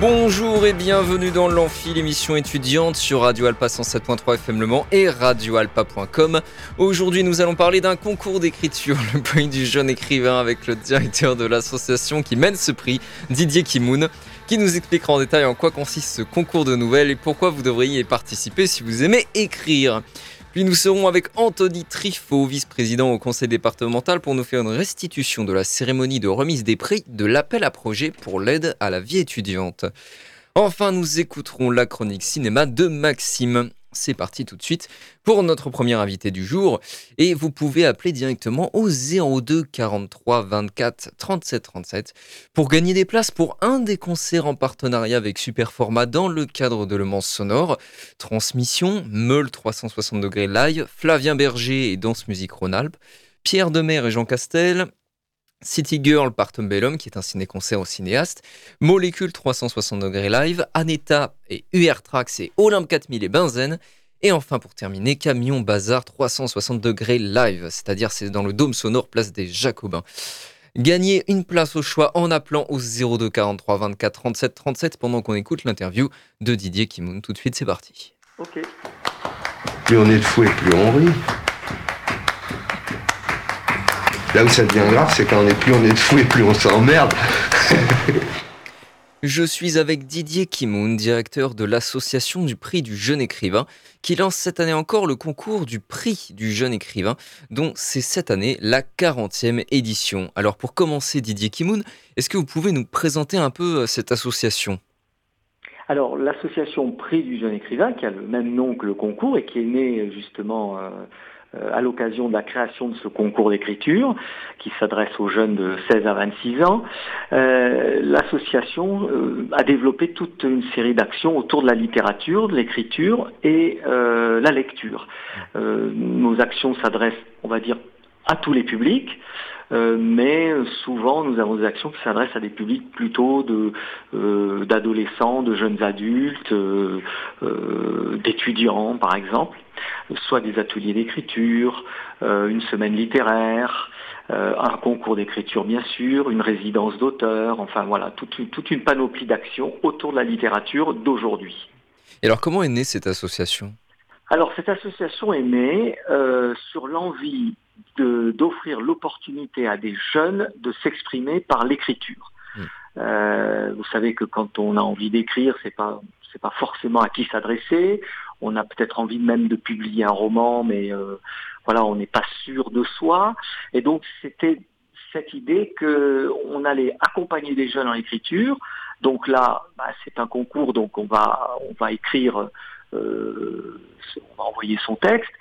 Bonjour et bienvenue dans l'Amphi, l'émission étudiante sur Radio Alpa 107.3 FM Le Mans et radioalpa.com. Aujourd'hui, nous allons parler d'un concours d'écriture, le prix du jeune écrivain, avec le directeur de l'association qui mène ce prix, Didier Kimoun, qui nous expliquera en détail en quoi consiste ce concours de nouvelles et pourquoi vous devriez y participer si vous aimez écrire. Puis nous serons avec Anthony Trifot, vice-président au conseil départemental, pour nous faire une restitution de la cérémonie de remise des prix de l'appel à projet pour l'aide à la vie étudiante. Enfin, nous écouterons la chronique cinéma de Maxime. C'est parti tout de suite pour notre premier invité du jour. Et vous pouvez appeler directement au 02 43 24 37 37 pour gagner des places pour un des concerts en partenariat avec Superformat dans le cadre de Le Mans Sonore. Transmission, Meul 360 degrés live, Flavien Berger et Danse Musique Rhône-Alpes, Pierre Demer et Jean Castel, City Girl par Tom Bellum, qui est un ciné-concert au cinéaste, Molécule 360 degrés live, Aneta et UR Trax et Olympe 4000 et Benzen, et enfin pour terminer, Camion Bazar 360 degrés live, c'est-à-dire c'est dans le dôme sonore place des Jacobins. Gagnez une place au choix en appelant au 02 43 24 37 37 pendant qu'on écoute l'interview de Didier Kimoun. Tout de suite, c'est parti. Ok. Plus on est de fou et plus on rit. Là où ça devient grave, c'est quand on est plus on est de fou et plus on s'emmerde. Je suis avec Didier Kimoun, directeur de l'association du prix du jeune écrivain, qui lance cette année encore le concours du prix du jeune écrivain, dont c'est cette année la 40e édition. Alors pour commencer, Didier Kimoun, est-ce que vous pouvez nous présenter un peu euh, cette association? Alors, l'association Prix du jeune écrivain, qui a le même nom que le concours et qui est née justement euh, euh, à l'occasion de la création de ce concours d'écriture qui s'adresse aux jeunes de 16 à 26 ans, euh, l'association euh, a développé toute une série d'actions autour de la littérature, de l'écriture et la lecture. nos actions s'adressent, on va dire, à tous les publics, mais souvent nous avons des actions qui s'adressent à des publics plutôt de, d'adolescents, de jeunes adultes, d'étudiants par exemple soit des ateliers d'écriture, euh, une semaine littéraire, euh, un concours d'écriture bien sûr, une résidence d'auteur, enfin voilà, toute, toute une panoplie d'actions autour de la littérature d'aujourd'hui. Et alors comment est née cette association? Alors cette association est née euh, sur l'envie d'offrir l'opportunité à des jeunes de s'exprimer par l'écriture. Hmm. vous savez que quand on a envie d'écrire, c'est pas c'est pas forcément à qui s'adresser on a peut-être envie même de publier un roman, mais euh, voilà, on n'est pas sûr de soi. Et donc c'était cette idée qu'on allait accompagner des jeunes en écriture. Donc là, bah, c'est un concours, donc on va, on va écrire, euh, on va envoyer son texte,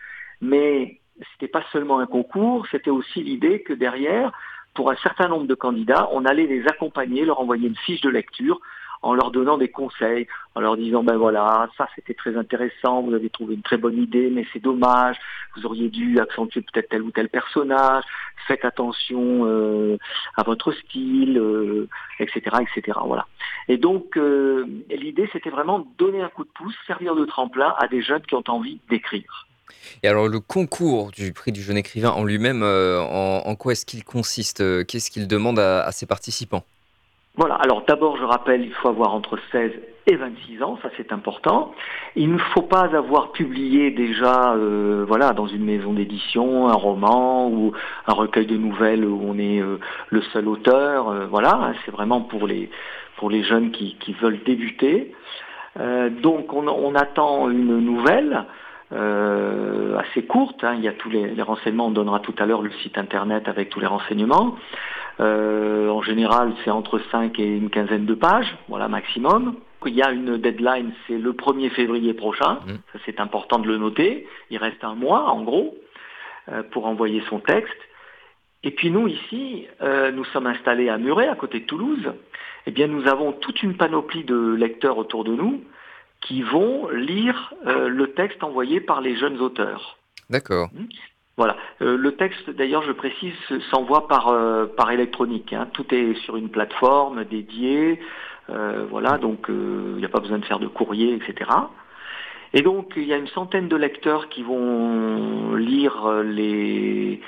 mais c'était pas seulement un concours, c'était aussi l'idée que derrière, pour un certain nombre de candidats, on allait les accompagner, leur envoyer une fiche de lecture en leur donnant des conseils, en leur disant ben voilà, ça c'était très intéressant, vous avez trouvé une très bonne idée, mais c'est dommage, vous auriez dû accentuer peut-être tel ou tel personnage, faites attention euh, à votre style, etc., euh, etc. Voilà. Et donc euh, l'idée c'était vraiment donner un coup de pouce, servir de tremplin à des jeunes qui ont envie d'écrire. Et alors le concours du prix du jeune écrivain en lui-même, en, quoi est-ce qu'il consiste Qu'est-ce qu'il demande à ses participants? Voilà, alors d'abord je rappelle, il faut avoir entre 16 et 26 ans, ça c'est important. Il ne faut pas avoir publié déjà euh, voilà, dans une maison d'édition un roman ou un recueil de nouvelles où on est euh, le seul auteur. Euh, voilà, c'est vraiment pour les, pour les jeunes qui, veulent débuter. donc on, on, attend une nouvelle. Assez courte, hein. il y a tous les, les renseignements, on donnera tout à l'heure le site internet avec tous les renseignements. Euh, en général, c'est entre 5 et une quinzaine de pages, voilà, maximum. Il y a une deadline, c'est le 1er février prochain. Mmh. Ça, c'est important de le noter. Il reste un mois, en gros, euh, pour envoyer son texte. Et puis nous, ici, euh, nous sommes installés à Muret, à côté de Toulouse. Eh bien, nous avons toute une panoplie de lecteurs autour de nous qui vont lire le texte envoyé par les jeunes auteurs. D'accord. Mmh. Voilà. le texte, d'ailleurs, je précise, s'envoie par, par électronique. Hein. Tout est sur une plateforme dédiée. voilà, donc il n'y a pas besoin de faire de courrier, etc. Et donc, il y a une centaine de lecteurs qui vont lire les...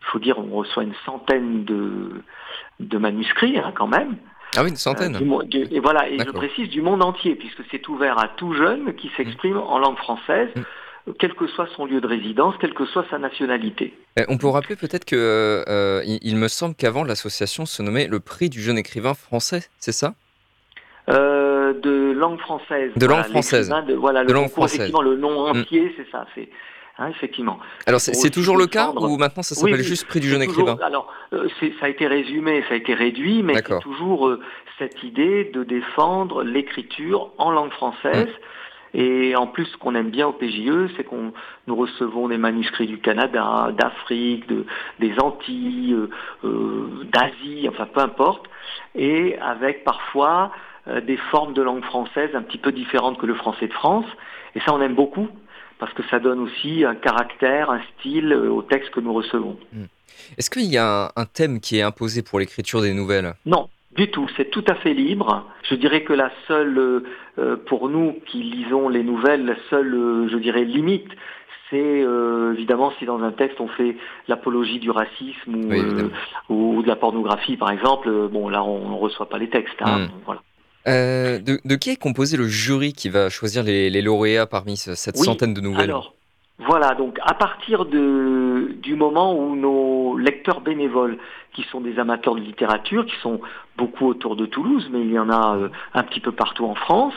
Il faut dire, on reçoit une centaine de, de manuscrits hein, quand même. Ah oui, une centaine. Euh, et voilà, et je précise du monde entier, puisque c'est ouvert à tout jeune qui s'exprime mm. en langue française. Mm quel que soit son lieu de résidence, quelle que soit sa nationalité. Eh, on peut rappeler peut-être que euh, il, me semble qu'avant l'association se nommait le prix du jeune écrivain français, c'est ça? Euh, De langue française. De langue française. voilà, le langue française. effectivement, le nom mm. entier, c'est ça. C'est Hein, effectivement. Alors c'est toujours le cas ou maintenant ça s'appelle juste prix du jeune écrivain Alors euh, ça a été résumé, ça a été réduit, mais c'est toujours euh, cette idée de défendre l'écriture en langue française. Mmh. Et en plus, ce qu'on aime bien au PJE, c'est qu'on nous recevons des manuscrits du Canada, d'Afrique, des Antilles, euh, d'Asie, enfin peu importe, et avec parfois des formes de langue française un petit peu différentes que le français de France. Et ça, on aime beaucoup parce que ça donne aussi un caractère, un style euh, au texte que nous recevons. Hmm. Est-ce qu'il y a un, thème qui est imposé pour l'écriture des nouvelles? Non, du tout, c'est tout à fait libre. Je dirais que la seule, euh, euh, pour nous qui lisons les nouvelles, la seule, je dirais, limite, c'est évidemment si dans un texte on fait l'apologie du racisme ou, de la pornographie par exemple, bon là on ne reçoit pas les textes. Hein, hmm. voilà. Euh, de, qui est composé le jury qui va choisir les, lauréats parmi cette centaine de nouvelles alors, voilà, donc à partir de, du moment où nos lecteurs bénévoles, qui sont des amateurs de littérature, qui sont beaucoup autour de Toulouse, mais il y en a euh, un petit peu partout en France,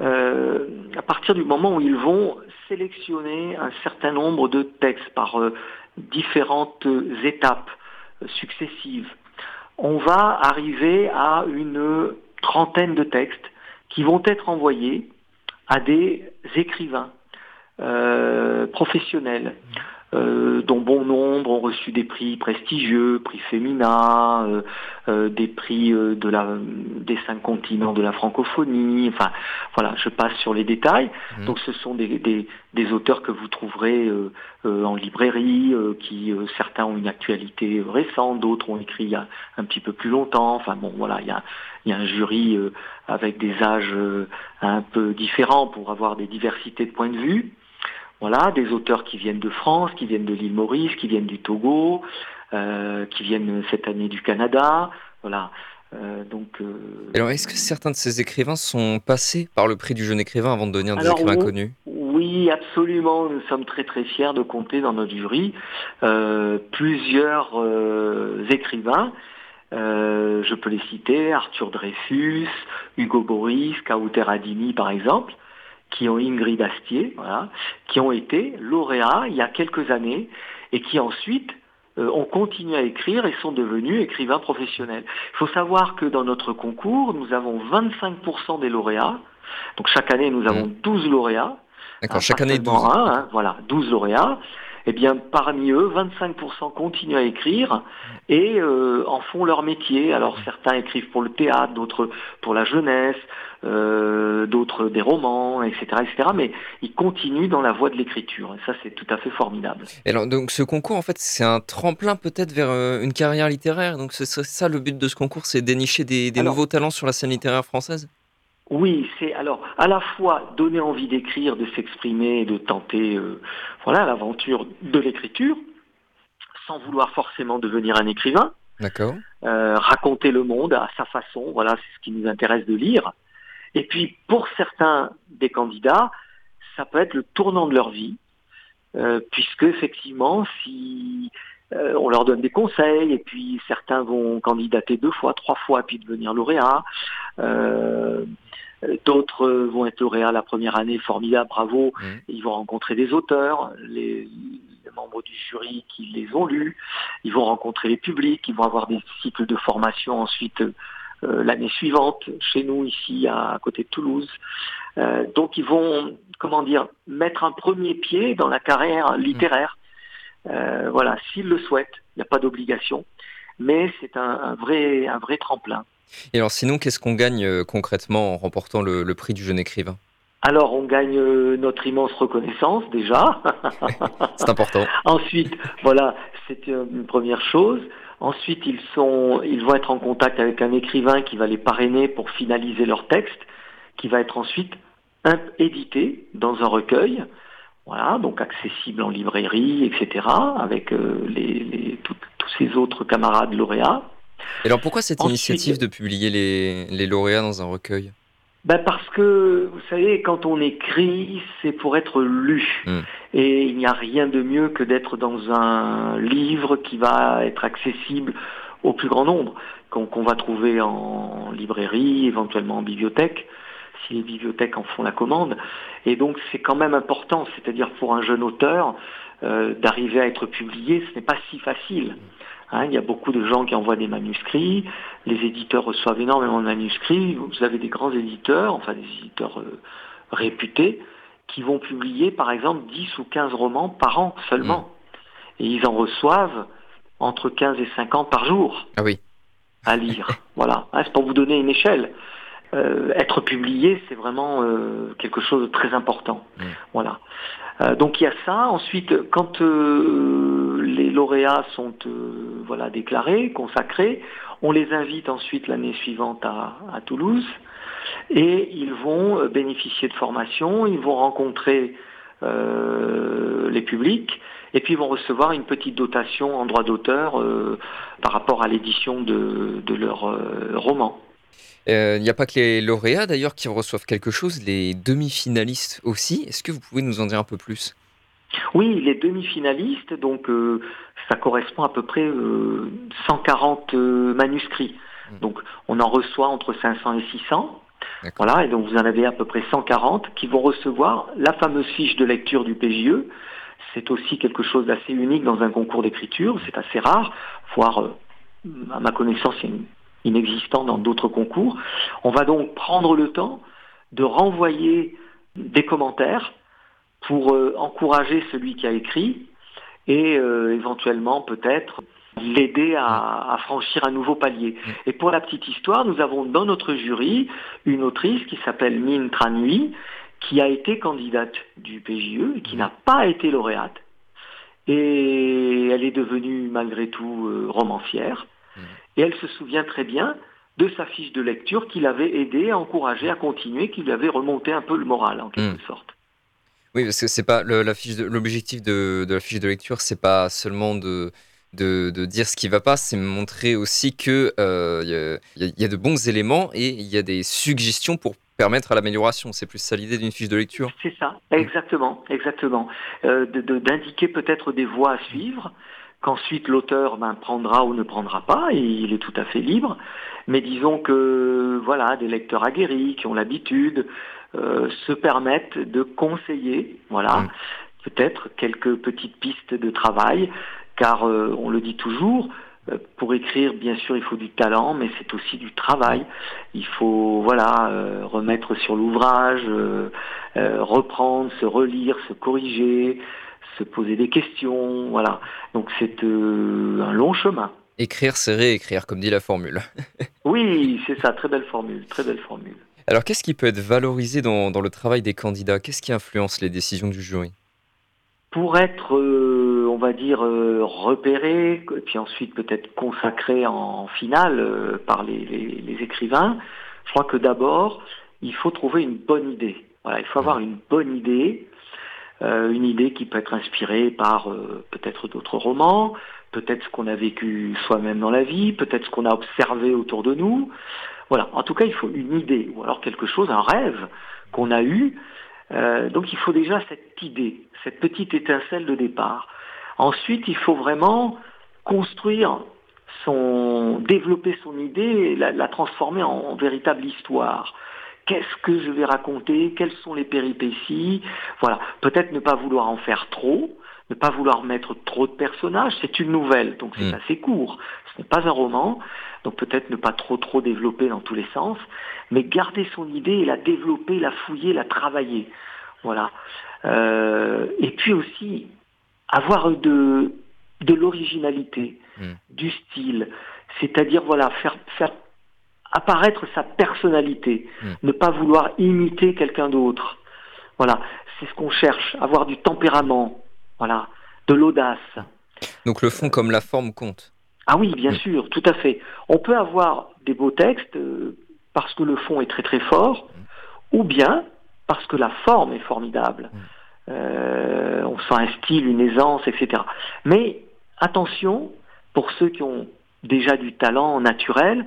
euh, à partir du moment où ils vont sélectionner un certain nombre de textes par différentes étapes successives, on va arriver à une trentaine de textes qui vont être envoyés à des écrivains euh, professionnels euh, dont bon nombre ont reçu des prix prestigieux, prix Femina, euh, euh, des prix de la, des cinq continents de la francophonie. Enfin, voilà, je passe sur les détails. Mmh. Donc, ce sont des, des, auteurs que vous trouverez en librairie, qui certains ont une actualité récente, d'autres ont écrit il y a un petit peu plus longtemps. Enfin, bon, voilà, il y a, il y a un jury avec des âges un peu différents pour avoir des diversités de points de vue. Voilà, des auteurs qui viennent de France, qui viennent de l'île Maurice, qui viennent du Togo, euh, qui viennent cette année du Canada. Voilà. Euh, donc, euh, Alors, est-ce que certains de ces écrivains sont passés par le prix du jeune écrivain avant de devenir des écrivains connus? Oui, absolument. Nous sommes très très fiers de compter dans notre jury plusieurs écrivains. je peux les citer, Arthur Dreyfus, Hugo Boris, Kauter Adini par exemple, qui ont Ingrid Astier, voilà, qui ont été lauréats il y a quelques années et qui ensuite euh, ont continué à écrire et sont devenus écrivains professionnels. Il faut savoir que dans notre concours, nous avons 25% des lauréats. Donc chaque année, nous avons 12 mmh. lauréats. D'accord, chaque année 12. Hein, voilà, 12 lauréats eh bien parmi eux, 25% continuent à écrire et euh, en font leur métier. Alors certains écrivent pour le théâtre, d'autres pour la jeunesse, euh, d'autres des romans, etc., etc. Mais ils continuent dans la voie de l'écriture. Et ça, c'est tout à fait formidable. Et alors, donc ce concours, en fait, c'est un tremplin peut-être vers euh, une carrière littéraire. Donc c'est ça le but de ce concours, c'est dénicher des, nouveaux talents sur la scène littéraire française? Oui, c'est alors à la fois donner envie d'écrire, de s'exprimer, de tenter euh, voilà l'aventure de l'écriture, sans vouloir forcément devenir un écrivain. D'accord. Euh, raconter le monde à sa façon, voilà, c'est ce qui nous intéresse de lire. Et puis pour certains des candidats, ça peut être le tournant de leur vie, euh, puisque effectivement, si on leur donne des conseils, et puis certains vont candidater deux fois, trois fois, puis devenir lauréat. D'autres vont être lauréats la première année, formidable, bravo. Mmh. Ils vont rencontrer des auteurs, les, membres du jury qui les ont lus. Ils vont rencontrer les publics, ils vont avoir des cycles de formation ensuite euh, l'année suivante chez nous ici à, côté de Toulouse. Euh, donc ils vont, comment dire, mettre un premier pied dans la carrière littéraire. Euh, voilà, s'ils le souhaitent, il n'y a pas d'obligation, mais c'est un, vrai, un vrai tremplin. Et alors sinon, qu'est-ce qu'on gagne euh, concrètement en remportant le, prix du jeune écrivain? Alors on gagne euh, notre immense reconnaissance déjà. c'est important. Ensuite, voilà, c'est une première chose. Ensuite, ils, sont, ils vont être en contact avec un écrivain qui va les parrainer pour finaliser leur texte, qui va être ensuite édité dans un recueil, voilà, donc accessible en librairie, etc., avec euh, les, tous ces autres camarades lauréats. Et alors pourquoi cette initiative de publier les, les lauréats dans un recueil? Ben parce que, vous savez, quand on écrit, c'est pour être lu. Hmm. Et il n'y a rien de mieux que d'être dans un livre qui va être accessible au plus grand nombre, qu'on va trouver en librairie, éventuellement en bibliothèque, si les bibliothèques en font la commande. Et donc c'est quand même important, c'est-à-dire pour un jeune auteur, euh, d'arriver à être publié, ce n'est pas si facile. Hein, il y a beaucoup de gens qui envoient des manuscrits, les éditeurs reçoivent énormément de manuscrits, vous avez des grands éditeurs, enfin des éditeurs euh, réputés, qui vont publier par exemple 10 ou 15 romans par an seulement. Mmh. Et ils en reçoivent entre 15 et 50 par jour ah oui. à lire. voilà, hein, c'est pour vous donner une échelle. Euh, être publié, c'est vraiment euh, quelque chose de très important. Mmh. Voilà. Euh, donc il y a ça. Ensuite, quand euh, les lauréats sont euh, voilà, déclarés, consacrés, on les invite ensuite l'année suivante à, Toulouse et ils vont bénéficier de formation, ils vont rencontrer les publics et puis ils vont recevoir une petite dotation en droit d'auteur par rapport à l'édition de, de, leur roman. Il n'y a pas que les lauréats d'ailleurs qui reçoivent quelque chose, les demi-finalistes aussi. Est-ce que vous pouvez nous en dire un peu plus? Oui, les demi-finalistes, donc euh, ça correspond à peu près 140 euh, euh, manuscrits. Mmh. Donc on en reçoit entre 500 et 600. Voilà, et donc vous en avez à peu près 140 qui vont recevoir la fameuse fiche de lecture du PJE. C'est aussi quelque chose d'assez unique dans un concours d'écriture, c'est assez rare, voire à ma connaissance, il y a une inexistant dans d'autres concours. On va donc prendre le temps de renvoyer des commentaires pour euh, encourager celui qui a écrit et euh, éventuellement peut-être l'aider à, franchir un nouveau palier. Et pour la petite histoire, nous avons dans notre jury une autrice qui s'appelle Mine Tranui, qui a été candidate du PJE et qui n'a pas été lauréate. Et elle est devenue malgré tout euh, romancière. Et elle se souvient très bien de sa fiche de lecture qui l'avait aidé, encouragé à continuer, qui lui avait remonté un peu le moral en quelque hmm. sorte. Oui, parce que c'est pas l'objectif de, la fiche de lecture, c'est pas seulement de, de, dire ce qui va pas, c'est montrer aussi que euh, il y, a de bons éléments et il y a des suggestions pour permettre à l'amélioration. C'est plus ça l'idée d'une fiche de lecture. C'est ça, exactement, exactement. Euh, d'indiquer peut-être des voies à suivre qu'ensuite l'auteur ben, prendra ou ne prendra pas, et il est tout à fait libre. Mais disons que voilà, des lecteurs aguerris qui ont l'habitude euh, se permettent de conseiller, voilà, mm. peut-être quelques petites pistes de travail, car euh, on le dit toujours, euh, pour écrire, bien sûr, il faut du talent, mais c'est aussi du travail. Il faut, voilà, remettre sur l'ouvrage, reprendre, se relire, se corriger, se poser des questions, voilà. Donc c'est euh, un long chemin. Écrire, c'est réécrire, comme dit la formule. oui, c'est ça, très belle formule, très belle formule. Alors qu'est-ce qui peut être valorisé dans, le travail des candidats? Qu'est-ce qui influence les décisions du jury? Pour être, euh, on va dire, euh, repéré, puis ensuite peut-être consacré en finale par les, écrivains, je crois que d'abord, il faut trouver une bonne idée. Voilà, il faut avoir une bonne idée une idée qui peut être inspirée par euh, peut-être d'autres romans, peut-être ce qu'on a vécu soi-même dans la vie, peut-être ce qu'on a observé autour de nous. Voilà, en tout cas, il faut une idée, ou alors quelque chose, un rêve qu'on a eu. Euh, donc il faut déjà cette idée, cette petite étincelle de départ. Ensuite, il faut vraiment construire son, développer son idée, la, la transformer en véritable histoire qu'est-ce que je vais raconter, quelles sont les péripéties? Voilà, peut-être ne pas vouloir en faire trop, ne pas vouloir mettre trop de personnages. C'est une nouvelle, donc c'est mm. assez court. Ce n'est pas un roman, donc peut-être ne pas trop trop développer dans tous les sens, mais garder son idée et la développer, la fouiller, la travailler. Voilà. Euh, et puis aussi avoir de, de l'originalité, mm. du style, c'est-à-dire voilà faire faire apparaître sa personnalité, hmm. ne pas vouloir imiter quelqu'un d'autre. Voilà, c'est ce qu'on cherche, avoir du tempérament, voilà, de l'audace. Donc le fond comme la forme compte. Ah oui, bien sûr, tout à fait. On peut avoir des beaux textes euh, parce que le fond est très très fort, ou bien parce que la forme est formidable. Euh, on sent un style, une aisance, etc. Mais attention, pour ceux qui ont déjà du talent naturel,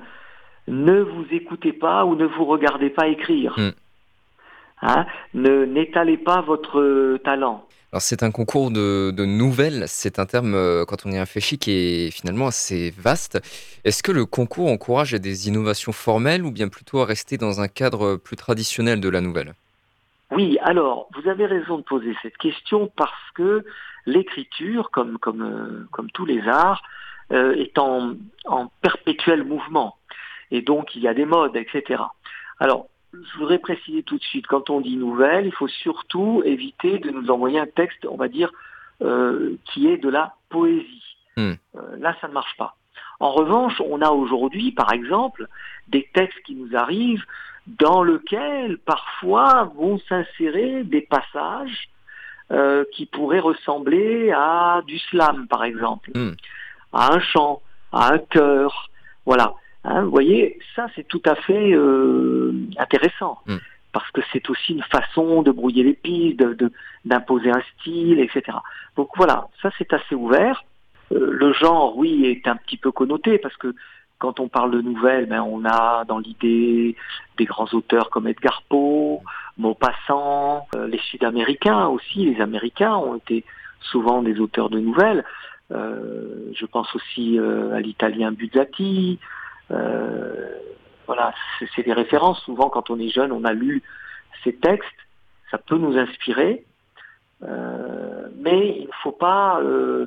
ne vous écoutez pas ou ne vous regardez pas écrire. Mm. Hein ne n'étalez pas votre talent. Alors c'est un concours de, de nouvelles, c'est un terme, euh, quand on y réfléchit, qui est finalement assez vaste. Est-ce que le concours encourage à des innovations formelles ou bien plutôt à rester dans un cadre plus traditionnel de la nouvelle? Oui, alors, vous avez raison de poser cette question parce que l'écriture, comme, comme, euh, comme tous les arts, euh, est en, en perpétuel mouvement. Et donc, il y a des modes, etc. Alors, je voudrais préciser tout de suite, quand on dit nouvelle, il faut surtout éviter de nous envoyer un texte, on va dire, euh, qui est de la poésie. Hmm. Euh, là, ça ne marche pas. En revanche, on a aujourd'hui, par exemple, des textes qui nous arrivent dans lesquels parfois vont s'insérer des passages euh, qui pourraient ressembler à du slam, par exemple, Hmm. à un chant, à un chœur. Voilà. Hein, vous voyez, ça c'est tout à fait euh, intéressant. Mm. Parce que c'est aussi une façon de brouiller les pistes, de- de- d'imposer un style, etc. Donc voilà, ça c'est assez ouvert. Euh, le genre, oui, est un petit peu connoté parce que quand on parle de nouvelles, ben, on a dans l'idée des grands auteurs comme Edgar Poe, Maupassant, euh, les Sud-Américains aussi, les Américains ont été souvent des auteurs de nouvelles. Euh, je pense aussi euh, à l'italien Buzzati. Euh, voilà, c'est des références. Souvent, quand on est jeune, on a lu ces textes. Ça peut nous inspirer. Euh, mais il ne faut pas euh,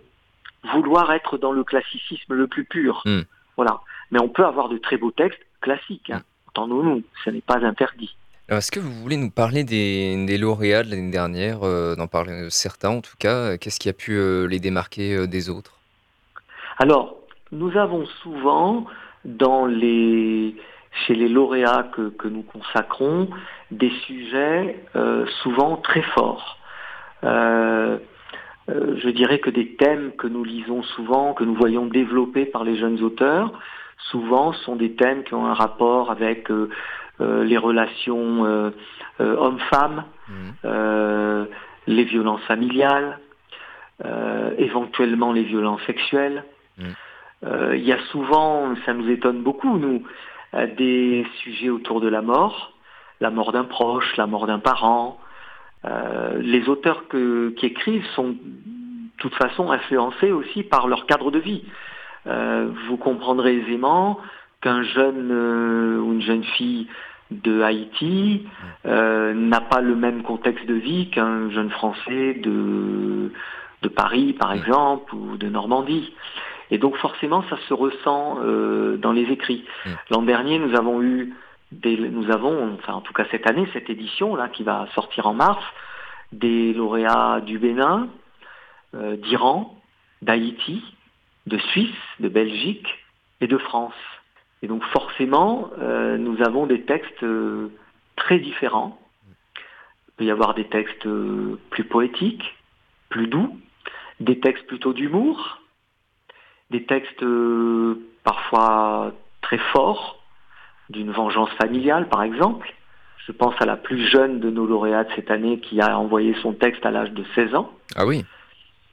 vouloir être dans le classicisme le plus pur. Mm. Voilà. Mais on peut avoir de très beaux textes classiques. Hein. Entendons-nous, ce n'est pas interdit. Est-ce que vous voulez nous parler des, des lauréats de l'année dernière, euh, d'en parler de certains en tout cas? Qu'est-ce qui a pu les démarquer des autres? Alors, nous avons souvent dans les chez les lauréats que, que nous consacrons des sujets euh, souvent très forts. Euh, euh, je dirais que des thèmes que nous lisons souvent, que nous voyons développés par les jeunes auteurs, souvent sont des thèmes qui ont un rapport avec les relations hommes-femmes, euh, les violences familiales, éventuellement les violences sexuelles. Mm. Euh, Il y a souvent, ça nous étonne beaucoup, nous, euh, des sujets autour de la mort, la mort d'un proche, la mort d'un parent. Euh, les auteurs que- qui écrivent sont de toute façon influencés aussi par leur cadre de vie. Euh, vous comprendrez aisément qu'un jeune euh, ou une jeune fille de Haïti n'a pas le même contexte de vie qu'un jeune Français de, de Paris, par exemple, ou de Normandie. Et donc forcément, ça se ressent euh, dans les écrits. Mm. L'an dernier, nous avons eu, des, nous avons, enfin en tout cas cette année, cette édition là qui va sortir en mars, des lauréats du Bénin, euh, d'Iran, d'Haïti, de Suisse, de Belgique et de France. Et donc forcément, euh, nous avons des textes très différents. Il peut y avoir des textes plus poétiques, plus doux, des textes plutôt d'humour, des textes euh, parfois très forts, d'une vengeance familiale par exemple. Je pense à la plus jeune de nos lauréats de cette année qui a envoyé son texte à l'âge de 16 ans Ah oui,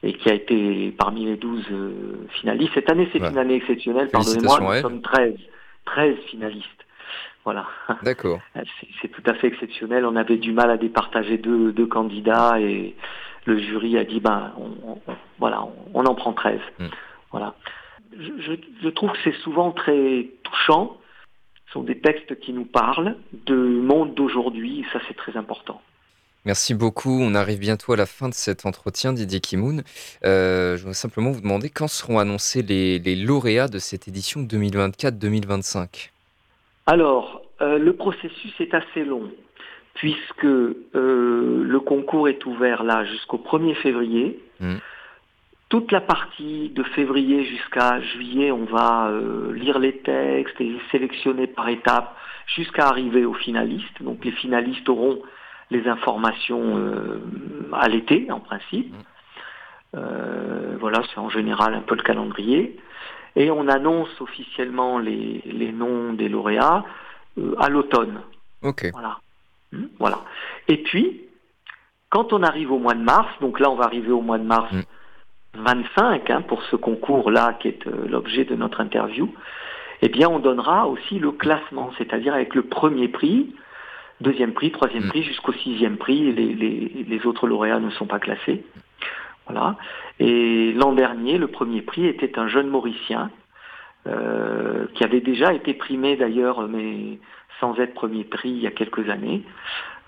et qui a été parmi les 12 euh, finalistes. Cette année, c'est Ouais. une année exceptionnelle, pardonnez-moi, nous sommes 13, 13 finalistes. Voilà, d'accord. c'est c'est tout à fait exceptionnel. On avait du mal à départager deux, deux candidats et le jury a dit, ben, on, on- voilà, on, on en prend 13. Mm. Voilà. Je, je- je trouve que c'est souvent très touchant. Ce sont des textes qui nous parlent du monde d'aujourd'hui, et ça c'est très important. Merci beaucoup. On arrive bientôt à la fin de cet entretien, Didier Kimoun. Euh, je voudrais simplement vous demander quand seront annoncés les, les lauréats de cette édition 2024-2025 Alors, euh, le processus est assez long, puisque euh, le concours est ouvert là jusqu'au 1er février. Mhm. Toute la partie de février jusqu'à juillet, on va euh, lire les textes et les sélectionner par étapes jusqu'à arriver aux finalistes. Donc les finalistes auront les informations à l'été, en principe. Mmh. voilà, c'est en général un peu le calendrier. Et on annonce officiellement les, noms des lauréats à l'automne. Ok. Voilà. Mmh, voilà. Et puis, quand on arrive au mois de mars, donc là on va arriver au mois de mars 25 mmh. hein, pour ce concours-là qui est l'objet de notre interview, eh bien on donnera aussi le classement, c'est-à-dire avec le premier prix, deuxième prix, troisième mm. prix jusqu'au sixième prix. Les, autres lauréats ne sont pas classés. Voilà. Et l'an dernier, le premier prix était un jeune Mauricien euh, qui avait déjà été primé d'ailleurs, mais sans être premier prix il y a quelques années.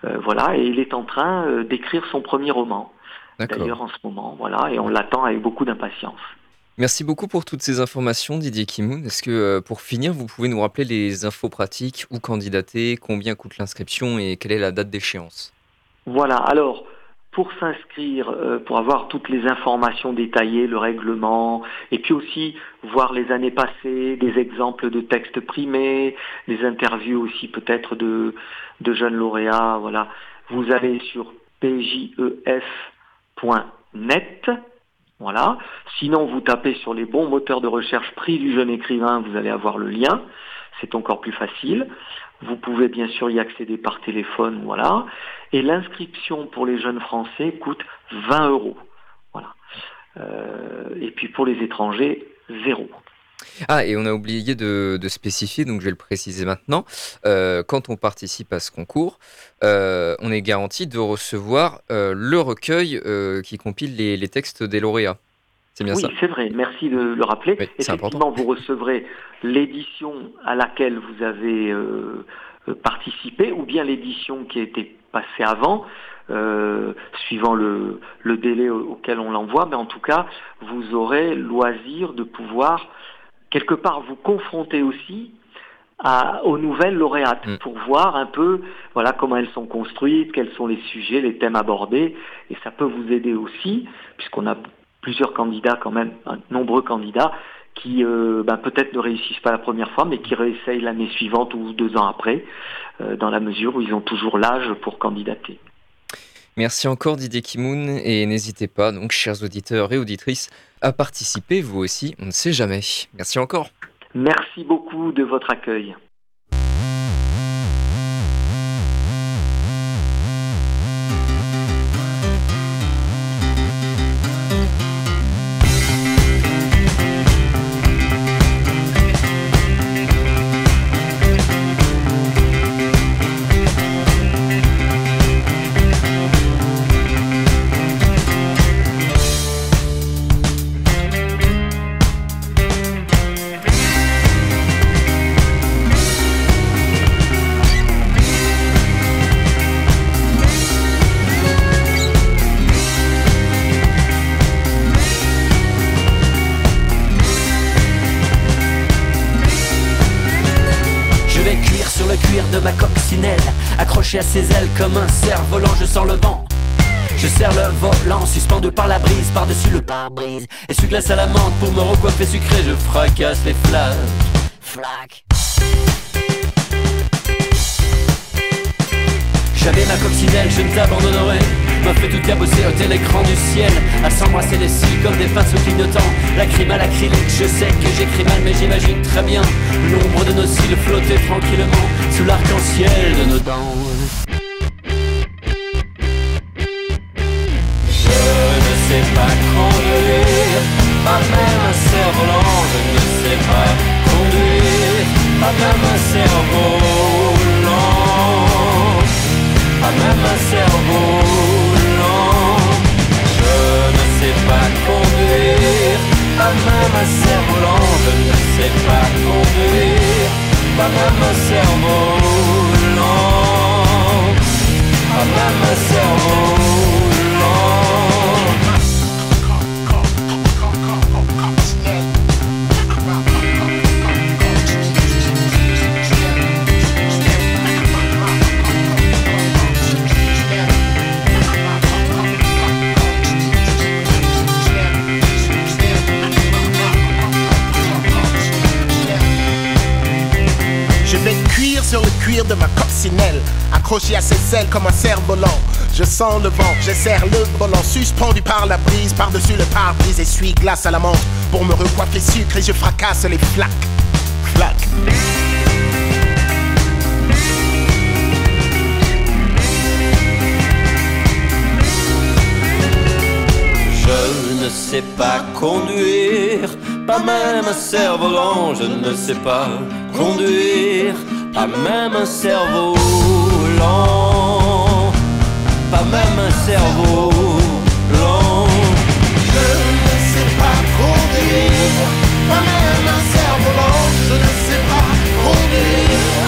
Euh, voilà, et il est en train euh, d'écrire son premier roman. D'ailleurs en ce moment, voilà, et on l'attend avec beaucoup d'impatience. Merci beaucoup pour toutes ces informations, Didier Kimoun. Est-ce que euh, pour finir, vous pouvez nous rappeler les infos pratiques, où candidater, combien coûte l'inscription et quelle est la date d'échéance? Voilà, alors pour s'inscrire, euh, pour avoir toutes les informations détaillées, le règlement, et puis aussi voir les années passées, des exemples de textes primés, les interviews aussi peut-être de, de jeunes lauréats, voilà. Vous allez sur pjef.net voilà. Sinon, vous tapez sur les bons moteurs de recherche prix du jeune écrivain, vous allez avoir le lien. C'est encore plus facile. Vous pouvez bien sûr y accéder par téléphone, voilà. Et l'inscription pour les jeunes Français coûte 20 euros. Voilà. Euh, et puis pour les étrangers, zéro. Ah, et on a oublié de, spécifier, donc je vais le préciser maintenant. Euh, quand on participe à ce concours, euh, on est garanti de recevoir euh, le recueil qui compile les, textes des lauréats. C'est bien oui, c'est vrai. Merci de le rappeler. Effectivement, vous recevrez l'édition à laquelle vous avez participé, ou bien l'édition qui a été passée avant. suivant le, délai auquel on l'envoie, mais en tout cas, vous aurez loisir de pouvoir quelque part vous confronter aussi aux nouvelles lauréates mm. pour voir un peu voilà comment elles sont construites, quels sont les sujets, les thèmes abordés, et ça peut vous aider aussi, puisqu'on a plusieurs candidats quand même, nombreux candidats, qui euh, ben, peut-être ne réussissent pas la première fois, mais qui réessayent l'année suivante ou deux ans après, euh, dans la mesure où ils ont toujours l'âge pour candidater. Merci encore Didier Kimoun et n'hésitez pas, donc chers auditeurs et auditrices, à participer vous aussi, on ne sait jamais. Merci encore. Merci beaucoup de votre accueil. Ses ailes comme un cerf-volant, je sens le vent. Je serre le volant, suspendu par la brise, par-dessus le pare-brise. Et suis glace à la menthe pour me recoiffer sucré, je fracasse les flaques. Flac. J'avais ma coccinelle, je ne t'abandonnerai M'a fait tout cabosser, ôter l'écran du ciel. À s'embrasser les cils comme des pinceaux clignotants La crime à l'acrylique, je sais que j'écris mal Mais j'imagine très bien. L'ombre de nos cils flotter tranquillement Sous l'arc-en-ciel de nos dents ne sais pas conduire, pas même un accroché à ses ailes comme un cerf-volant. Je sens le vent, je serre le volant, suspendu par la brise, par-dessus le pare-brise, suis glace à la menthe pour me recoiffer sucre et je fracasse les flaques. Flaques. Je ne sais pas conduire, pas même un cerf-volant. Je ne sais pas conduire, pas même un cerveau lent, pas même un cerveau lent. Je ne sais pas conduire, pas même un cerf-volant. Je ne sais pas conduire,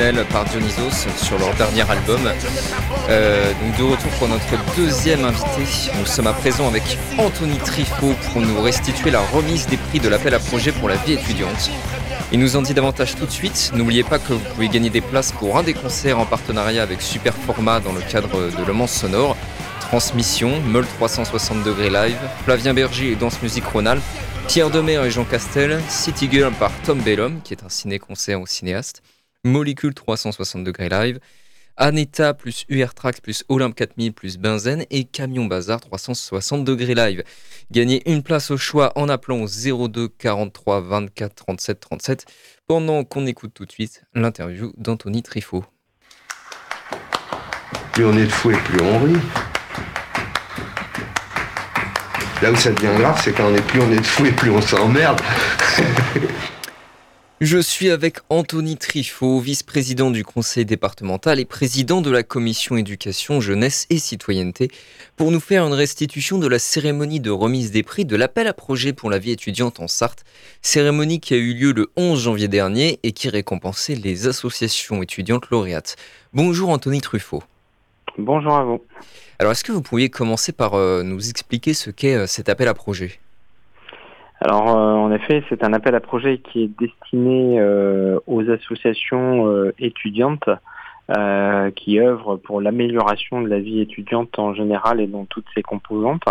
euh, Coccinelle par Dionysos sur leur dernier album. Euh, donc de retour pour notre deuxième invité. Nous sommes à présent avec Anthony Trifot pour nous restituer la remise des prix de l'appel à projet pour la vie étudiante. Il nous en dit davantage tout de suite. N'oubliez pas que vous pouvez gagner des places pour un des concerts en partenariat avec Super Format dans le cadre de Le Mans Sonore. Transmission, Meul 360 degrés live, Flavien Berger et Danse Musique Rhône-Alpes, Pierre Demer et Jean Castel, City Girl par Tom Bellum, qui est un ciné-concert au cinéaste, Molécule 360 degrés live, Aneta plus UR Trax plus Olympe 4000 plus Benzen et Camion Bazar 360 degrés live. Gagnez une place au choix en appelant au 02 43 24 37 37 pendant qu'on écoute tout de suite l'interview d'Anthony Trifot. Plus on est de fou et plus on rit. Là où ça devient grave, c'est quand on est plus on est de fou et plus on s'emmerde. Je suis avec Anthony Trifot, vice-président du conseil départemental et président de la commission éducation, jeunesse et citoyenneté, pour nous faire une restitution de la cérémonie de remise des prix de l'appel à projet pour la vie étudiante en Sarthe, cérémonie qui a eu lieu le 11 janvier dernier et qui récompensait les associations étudiantes lauréates. Bonjour Anthony Truffaut. Bonjour à vous. Alors est-ce que vous pourriez commencer par euh, nous expliquer ce qu'est euh, cet appel à projet? Alors, euh, en effet, c'est un appel à projet qui est destiné euh, aux associations euh, étudiantes euh, qui œuvrent pour l'amélioration de la vie étudiante en général et dans toutes ses composantes.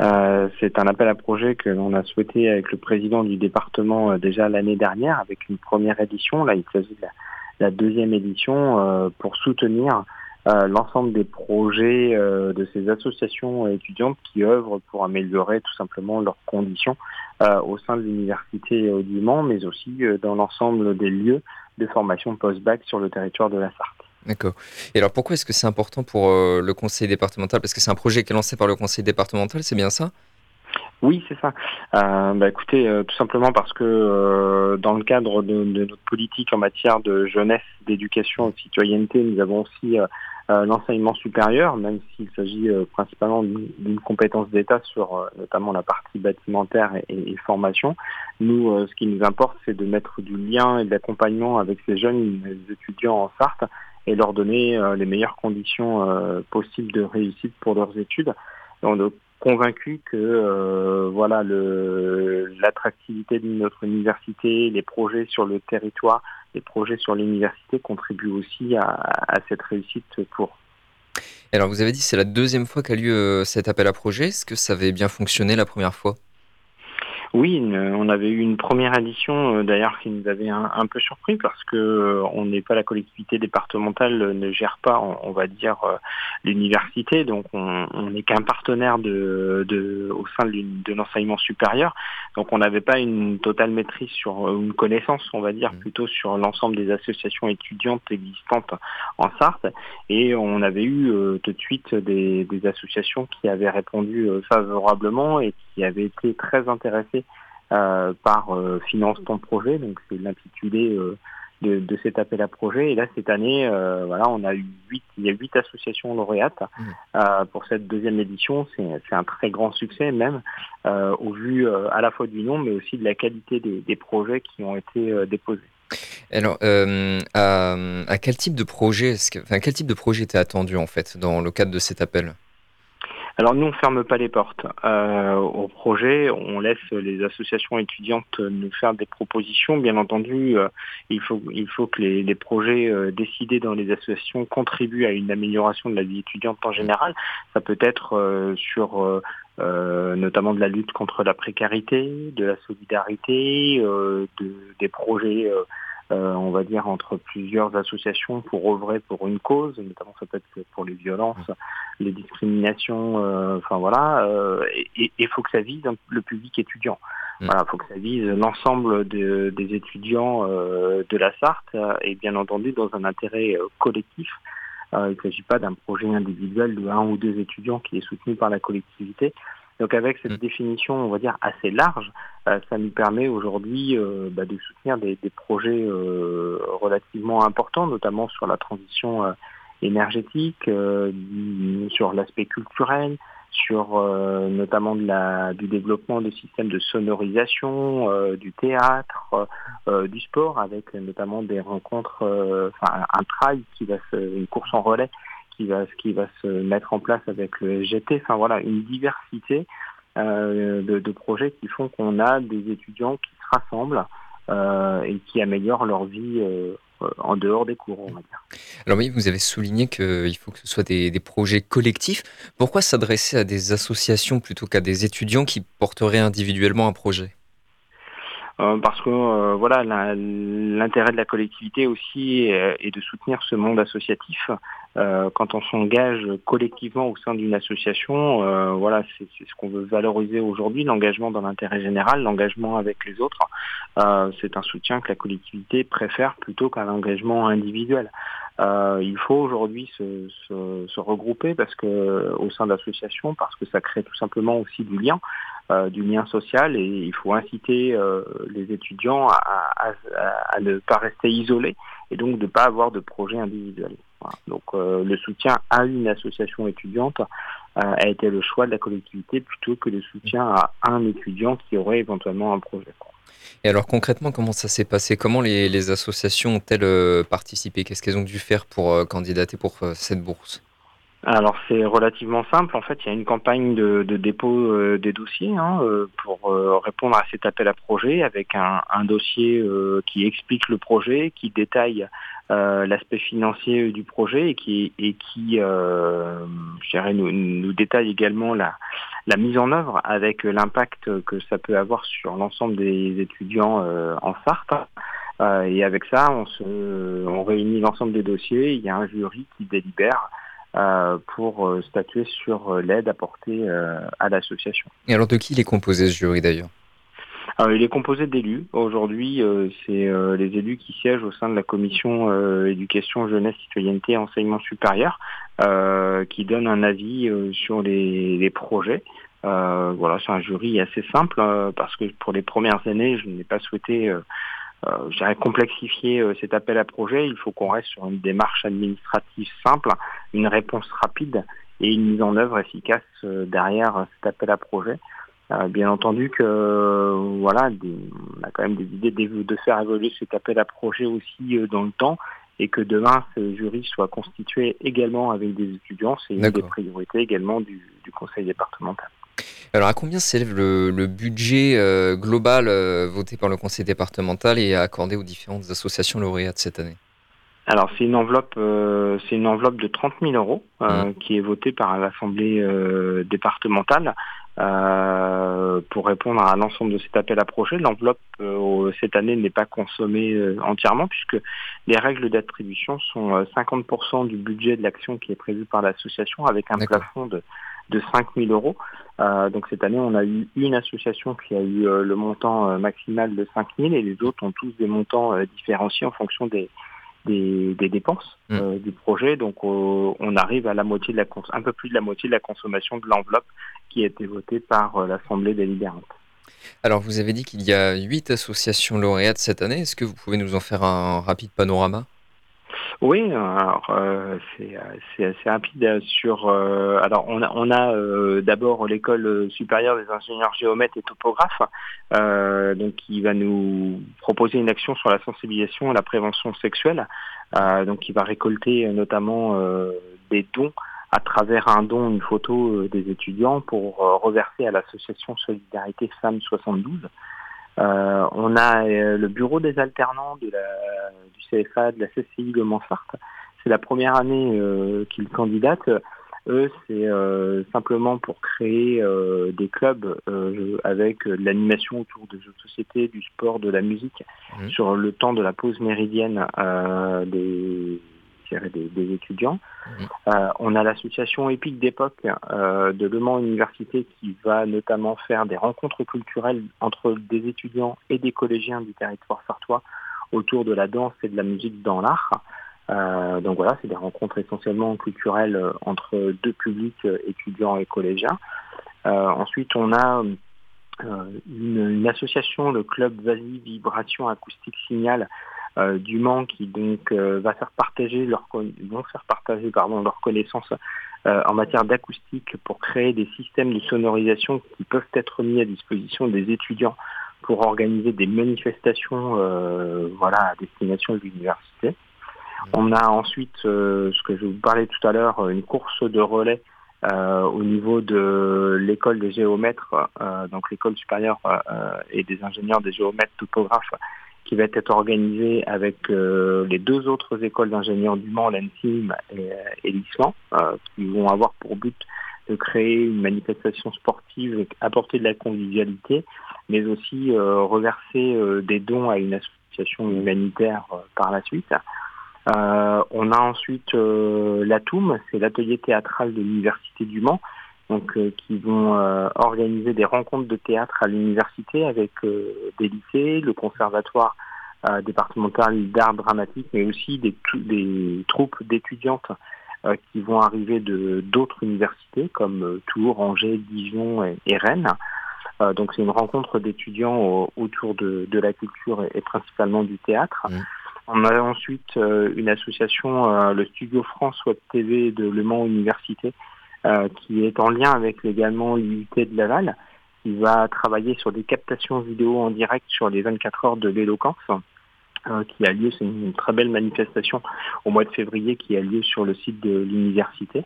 Euh, c'est un appel à projet que l'on a souhaité avec le président du département euh, déjà l'année dernière avec une première édition. Là, il s'agit de la, la deuxième édition pour soutenir l'ensemble des projets euh, de ces associations étudiantes qui œuvrent pour améliorer tout simplement leurs conditions euh, au sein de l'université du Mans, mais aussi euh, dans l'ensemble des lieux de formation post-bac sur le territoire de la Sarthe. D'accord. Et alors pourquoi est-ce que c'est important pour euh, le conseil départemental? Parce que c'est un projet qui est lancé par le conseil départemental, c'est bien ça? Oui, c'est ça. Euh, bah, écoutez, euh, tout simplement parce que dans le cadre de, de notre politique en matière de jeunesse, d'éducation et de citoyenneté, nous avons aussi l'enseignement supérieur, même s'il s'agit euh, principalement d'une compétence d'État sur euh, notamment la partie bâtimentaire et, et- formation. Nous, euh, ce qui nous importe, c'est de mettre du lien et de l'accompagnement avec ces jeunes étudiants en Sarthe et leur donner euh, les meilleures conditions euh, possibles de réussite pour leurs études. Et on est convaincu que euh, voilà l'attractivité de notre université, les projets sur le territoire, les projets sur l'université contribuent aussi à, cette réussite pour. Alors vous avez dit c'est la deuxième fois qu'a lieu euh, cet appel à projet. Est-ce que ça avait bien fonctionné la première fois? Oui, on avait eu une première édition euh, d'ailleurs qui nous avait un, peu surpris parce que euh, on n'est pas la collectivité départementale, euh, ne gère pas, on, va dire, l'université, donc on n'est qu'un partenaire de, au sein de, l'enseignement supérieur. Donc on n'avait pas une totale maîtrise sur une connaissance, on va dire, mmh. plutôt sur l'ensemble des associations étudiantes existantes en Sarthe. Et on avait eu tout de suite des, des, associations qui avaient répondu favorablement et qui avaient été très intéressées euh, par euh, Finance ton projet, donc c'est l'intitulé euh, de, de, cet appel à projet. Et là, cette année, voilà, on a eu huit, il y a huit associations lauréates mmh. pour cette deuxième édition. C'est un très grand succès même, au vu à la fois du nombre, mais aussi de la qualité des, des projets qui ont été déposés. Alors, à, à, quel type de projet, enfin, quel type de projet était attendu en fait dans le cadre de cet appel? Alors nous, on ferme pas les portes euh, au projet. On laisse les associations étudiantes nous faire des propositions. Bien entendu, euh, il faut il faut que les, projets euh, décidés dans les associations contribuent à une amélioration de la vie étudiante en général. Ça peut être sur notamment de la lutte contre la précarité, de la solidarité, de, des projets euh, on va dire, entre plusieurs associations pour œuvrer pour une cause, notamment ça peut être pour les violences, les discriminations, euh, enfin voilà, euh, et il faut que ça vise le public étudiant. Mm. Voilà, il faut que ça vise l'ensemble des étudiants de la Sarthe et bien entendu dans un intérêt collectif. il ne s'agit pas d'un projet individuel de un ou deux étudiants qui est soutenu par la collectivité. Donc avec cette mm. définition, on va dire, assez large, euh, ça nous permet aujourd'hui euh, bah, de soutenir des, projets euh, relativement importants, notamment sur la transition énergétique, sur l'aspect culturel, sur notamment de la, du développement des systèmes de sonorisation, du théâtre, du sport, avec notamment des rencontres, enfin un trail qui va se, une course en relais qui va, qui va se mettre en place avec le GT. Enfin voilà, une diversité euh, de, projets qui font qu'on a des étudiants qui se rassemblent euh, et qui améliorent leur vie euh, en dehors des cours. Alors oui, vous avez souligné qu'il faut que ce soit des, des projets collectifs. Pourquoi s'adresser à des associations plutôt qu'à des étudiants qui porteraient individuellement un projet? Parce que euh, voilà l'intérêt de la collectivité aussi est, de soutenir ce monde associatif. Euh, quand on s'engage collectivement au sein d'une association, voilà c'est ce qu'on veut valoriser aujourd'hui, l'engagement dans l'intérêt général, l'engagement avec les autres. c'est un soutien que la collectivité préfère plutôt qu'un engagement individuel. Il faut aujourd'hui se, se, se, regrouper parce que au sein d'associations, parce que ça crée tout simplement aussi du lien. Euh, du lien social et il faut inciter euh, les étudiants à, ne pas rester isolés et donc de ne pas avoir de projet individuel. Donc euh, le soutien à une association étudiante a été le choix de la collectivité plutôt que le soutien à un étudiant qui aurait éventuellement un projet. Et alors concrètement, comment ça s'est passé? Comment les, associations ont-elles participé? Qu'est-ce qu'elles ont dû faire pour candidater pour cette bourse? Alors c'est relativement simple. En fait, il y a une campagne de, dépôt euh, des dossiers hein, euh, pour euh, répondre à cet appel à projet avec un, dossier qui explique le projet, qui détaille l'aspect financier du projet et qui, et qui je nous, nous, détaille également la, la mise en œuvre avec l'impact que ça peut avoir sur l'ensemble des étudiants en Sarthe. et avec ça, on, se, on réunit l'ensemble des dossiers. Il y a un jury qui délibère euh, pour euh, statuer sur euh, l'aide apportée à l'association. Et alors de qui il est composé ce jury d'ailleurs? Il est composé d'élus. Aujourd'hui, c'est les élus qui siègent au sein de la commission éducation, jeunesse, citoyenneté et enseignement supérieur, qui donnent un avis sur les, les projets. voilà, c'est un jury assez simple parce que pour les premières années, je n'ai pas souhaité euh, dirais complexifier euh, cet appel à projet, il faut qu'on reste sur une démarche administrative simple, une réponse rapide et une mise en œuvre efficace euh, derrière cet appel à projet. bien entendu que voilà, on a quand même des idées de, faire évoluer cet appel à projet aussi dans le temps et que demain ce jury soit constitué également avec des étudiants, c'est une des priorités également du conseil départemental. Alors, à combien s'élève le, budget euh, global euh, voté par le conseil départemental et accordé aux différentes associations lauréates cette année? Alors c'est une enveloppe, euh, c'est une enveloppe de 30 000 euros mmh. qui est votée par l'Assemblée départementale pour répondre à l'ensemble de cet appel à projet. L'enveloppe cette année n'est pas consommée entièrement puisque les règles d'attribution sont 50% du budget de l'action qui est prévu par l'association avec un plafond de, de 5 000 euros. donc cette année, on a eu une association qui a eu le montant maximal de 5 000 et les autres ont tous des montants différenciés en fonction des, des, dépenses mmh. euh, du projet. Donc on arrive à la moitié de la un peu plus de la moitié de la consommation de l'enveloppe qui a été votée par euh, l'Assemblée délibérante. Alors vous avez dit qu'il y a huit associations lauréates cette année. Est-ce que vous pouvez nous en faire un rapide panorama? Oui, alors euh, c'est assez rapide sur. alors on a, on a d'abord l'école supérieure des ingénieurs géomètres et topographes, donc qui va nous proposer une action sur la sensibilisation et la prévention sexuelle, donc qui va récolter notamment des dons à travers un don, une photo des étudiants pour reverser à l'association Solidarité Femmes 72. Euh, on a euh, le bureau des alternants de la, du CFA, de la CCI de Mansart. C'est la première année euh, qu'ils candidatent. Eux, c'est simplement pour créer des clubs avec de l'animation autour de jeux de société, du sport, de la musique, mmh. sur le temps de la pause méridienne des des, étudiants. Mmh. Euh, on a l'association Épique d'époque euh, de Le Mans Université qui va notamment faire des rencontres culturelles entre des étudiants et des collégiens du territoire sartois autour de la danse et de la musique dans l'art. Euh, donc voilà, c'est des rencontres essentiellement culturelles entre deux publics, étudiants et collégiens. ensuite, on a une, association, le club Vasi Vibration Acoustique Signal, euh, du Mans qui donc euh, va faire partager leur vont faire partager pardon leurs connaissances euh, en matière d'acoustique pour créer des systèmes de sonorisation qui peuvent être mis à disposition des étudiants pour organiser des manifestations voilà à destination de l'université. On a ensuite ce que je vous parlais tout à l'heure, une course de relais au niveau de l'école des géomètres, donc l'école supérieure et des ingénieurs des géomètres topographes qui va être organisé avec euh, les deux autres écoles d'ingénieurs du Mans, l'ENSIM et, et l'ISLAN, euh, qui vont avoir pour but de créer une manifestation sportive, apporter de la convivialité, mais aussi euh, reverser des dons à une association humanitaire par la suite. on a ensuite l'ATOUM, c'est l'atelier théâtral de l'Université du Mans, donc euh, qui vont euh, organiser des rencontres de théâtre à l'université avec euh, des lycées, le conservatoire départemental d'art dramatique, mais aussi des, des troupes d'étudiantes qui vont arriver de d'autres universités comme Tours, Angers, Dijon et, Rennes. donc c'est une rencontre d'étudiants autour de, de, la culture et, principalement du théâtre. Mmh. On a ensuite une association, le Studio France Web TV de Le Mans Université, qui est en lien avec également l'UT de Laval, qui va travailler sur des captations vidéo en direct sur les 24 heures de l'éloquence. Euh, qui a lieu, c'est une très belle manifestation au mois de février qui a lieu sur le site de l'université.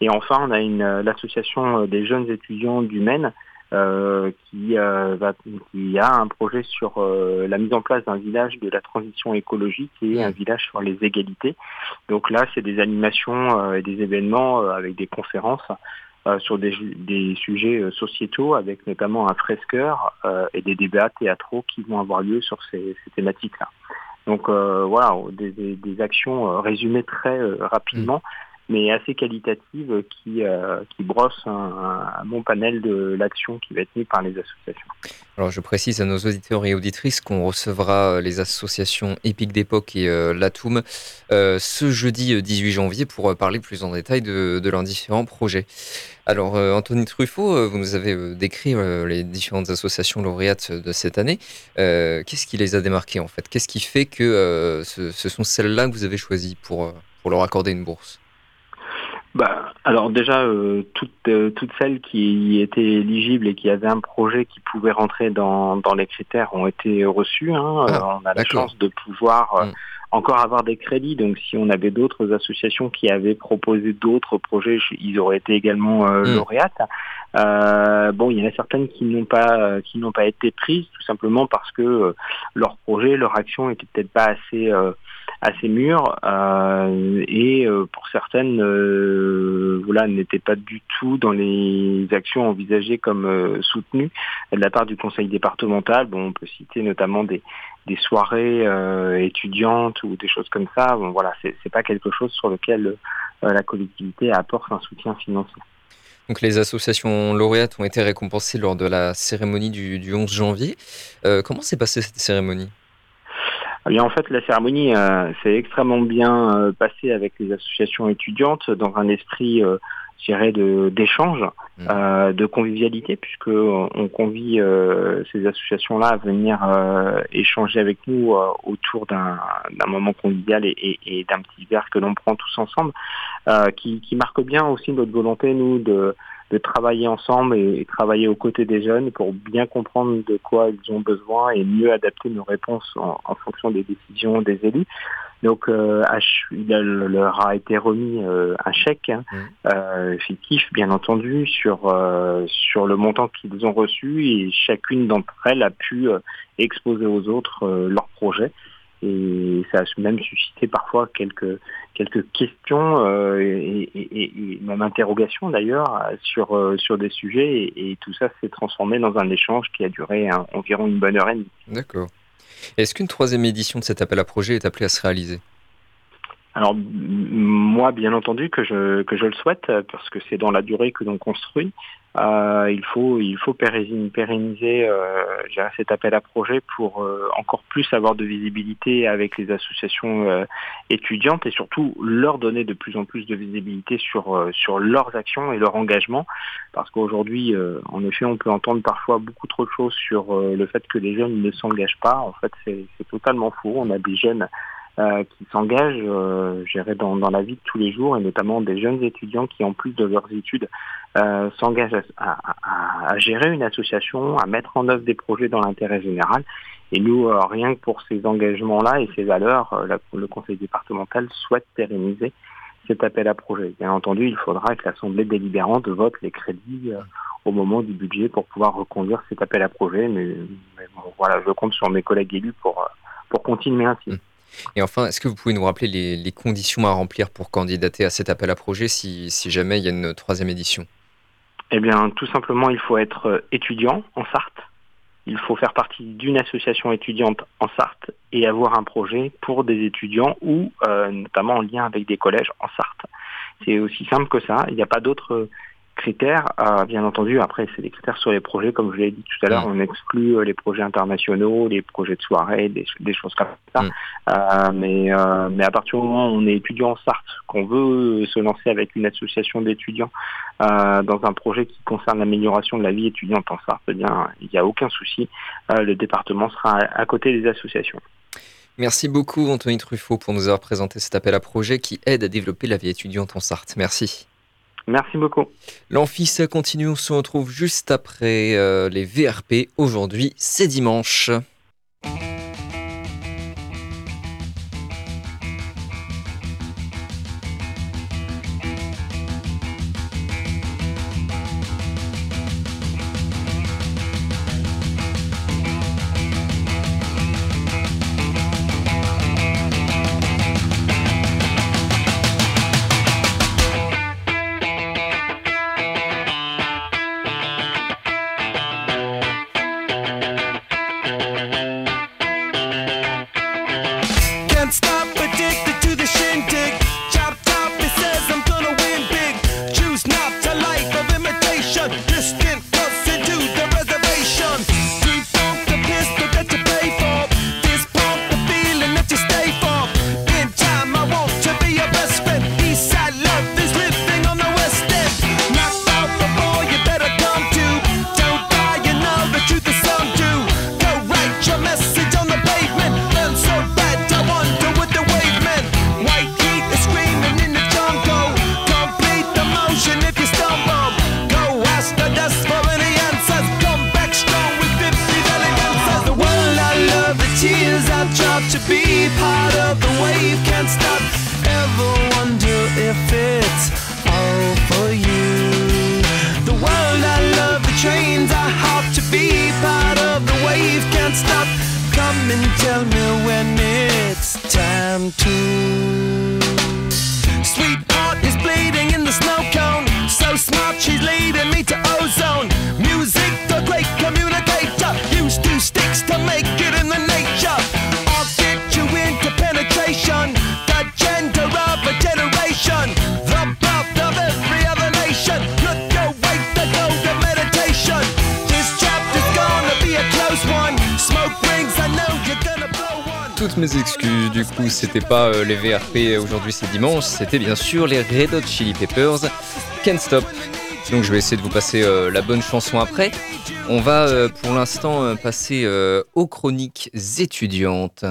Et enfin, on a une l'association des jeunes étudiants du Maine euh, qui, euh, va, qui a un projet sur euh, la mise en place d'un village de la transition écologique et un village sur les égalités. Donc là, c'est des animations et des événements avec des conférences sur des, des, sujets sociétaux, avec notamment un fresqueur et des débats théâtraux qui vont avoir lieu sur ces, ces thématiques-là. Donc voilà, des, des, des actions résumées très rapidement, mais assez qualitative qui, euh, brosse un, bon panel de l'action qui va être mise par les associations. Alors je précise à nos auditeurs et auditrices qu'on recevra euh, les associations Épique d'époque et euh, Latoum euh, ce jeudi 18 janvier pour parler plus en détail de, leurs différents projets. Alors Anthony Truffaut, vous nous avez décrit les différentes associations lauréates de cette année. Qu'est-ce qui les a démarquées en fait? Qu'est-ce qui fait que ce, sont celles-là que vous avez choisies pour leur accorder une bourse? Bah, alors déjà, euh, toutes, euh, toutes celles qui étaient éligibles et qui avaient un projet qui pouvait rentrer dans, dans les critères ont été reçues. Hein. Ah, euh, on a la chance de pouvoir mm. encore avoir des crédits. Donc si on avait d'autres associations qui avaient proposé d'autres projets, ils auraient été également mm. lauréates. bon, il y en a certaines qui n'ont pas qui n'ont pas été prises tout simplement parce que leur projet, leur action était peut-être pas assez assez mûres et pour certaines, voilà, n'étaient pas du tout dans les actions envisagées comme soutenues de la part du conseil départemental. Bon, on peut citer notamment des, des soirées étudiantes ou des choses comme ça. Bon, voilà, c'est pas quelque chose sur lequel la collectivité apporte un soutien financier. Donc les associations lauréates ont été récompensées lors de la cérémonie du, 11 janvier. Euh, comment s'est passée cette cérémonie? Eh en fait, la cérémonie euh, s'est extrêmement bien euh, passée avec les associations étudiantes dans un esprit de d'échange, mmh. euh, de convivialité, puisque on convie euh, ces associations-là à venir euh, échanger avec nous autour d'un moment convivial et, d'un petit verre que l'on prend tous ensemble, qui, marque bien aussi notre volonté, nous, de, travailler ensemble et, travailler aux côtés des jeunes pour bien comprendre de quoi ils ont besoin et mieux adapter nos réponses en fonction des décisions des élus. Donc, euh, il leur a été remis euh, un chèque hein, mmh. euh, fictif, bien entendu, sur sur le montant qu'ils ont reçu et chacune d'entre elles a pu exposer aux autres leur projet. Et ça a même suscité parfois quelques quelques questions et, et, même interrogations d'ailleurs sur sur des sujets et, tout ça s'est transformé dans un échange qui a duré environ une bonne heure et demie. D'accord. Est-ce qu'une troisième édition de cet appel à projet est appelée à se réaliser? Alors moi, bien entendu, que je, que je le souhaite, parce que c'est dans la durée que l'on construit. Euh, il faut, il faut pérenniser euh, cet appel à projet pour euh, encore plus avoir de visibilité avec les associations étudiantes et surtout leur donner de plus en plus de visibilité sur, sur leurs actions et leur engagement. Parce qu'aujourd'hui, en effet, on peut entendre parfois beaucoup trop de choses sur le fait que les jeunes ne s'engagent pas. En fait, c'est totalement faux. On a des jeunes euh, qui s'engagent euh, dans, dans, la vie de tous les jours et notamment des jeunes étudiants qui en plus de leurs études euh, s'engagent à, gérer une association, à mettre en œuvre des projets dans l'intérêt général. Et nous, euh, rien que pour ces engagements-là et ces valeurs, le conseil départemental souhaite pérenniser cet appel à projet. Bien entendu, il faudra que l'Assemblée délibérante vote les crédits au moment du budget pour pouvoir reconduire cet appel à projet. Mais, voilà, je compte sur mes collègues élus pour, pour continuer ainsi. Et enfin, est-ce que vous pouvez nous rappeler les, conditions à remplir pour candidater à cet appel à projet si, jamais il y a une troisième édition? Eh bien, tout simplement, il faut être euh, étudiant en Sarthe. Il faut faire partie d'une association étudiante en Sarthe et avoir un projet pour des étudiants ou euh, notamment en lien avec des collèges en Sarthe. C'est aussi simple que ça. Il n'y a pas d'autres critères, euh, bien entendu, après c'est des critères sur les projets, comme je l'ai dit tout à l'heure, on exclut euh, les projets internationaux, les projets de soirée, des, choses comme ça. Euh, mais, mais à partir du moment où on est étudiant en Sarthe, qu'on veut se lancer avec une association d'étudiants dans un projet qui concerne l'amélioration de la vie étudiante en Sarthe, eh bien il n'y a aucun souci, le département sera à, côté des associations. Merci beaucoup Anthony Truffaut pour nous avoir présenté cet appel à projet qui aide à développer la vie étudiante en Sarthe. Merci. Merci beaucoup. L'amphi, ça continue. On se retrouve juste après euh, les VRP. Aujourd'hui, c'est dimanche. come and tell me when it's time to. Sweetheart is bleeding in the snow cone. So smart, she's leading me to ozone. Music, the great communicator. Used two sticks to make it Toutes mes excuses, du coup, c'était pas euh, les VRP aujourd'hui c'est dimanche, c'était bien sûr les Red Hot Chili Peppers, Can't Stop. Donc je vais essayer de vous passer euh, la bonne chanson après. On va euh, pour l'instant euh, passer euh, aux chroniques étudiantes.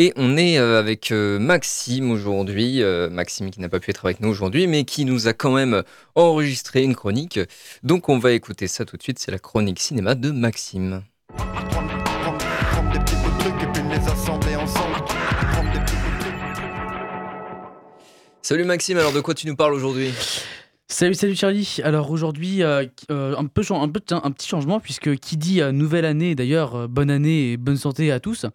Et on est euh, avec euh, Maxime aujourd'hui, euh, Maxime qui n'a pas pu être avec nous aujourd'hui, mais qui nous a quand même enregistré une chronique. Donc on va écouter ça tout de suite, c'est la chronique cinéma de Maxime. Salut Maxime, alors de quoi tu nous parles aujourd'hui? Salut, salut Charlie. Alors aujourd'hui, euh, euh, un, peu, un, peu, un petit changement, puisque qui dit euh, nouvelle année, d'ailleurs, bonne année et bonne santé à tous,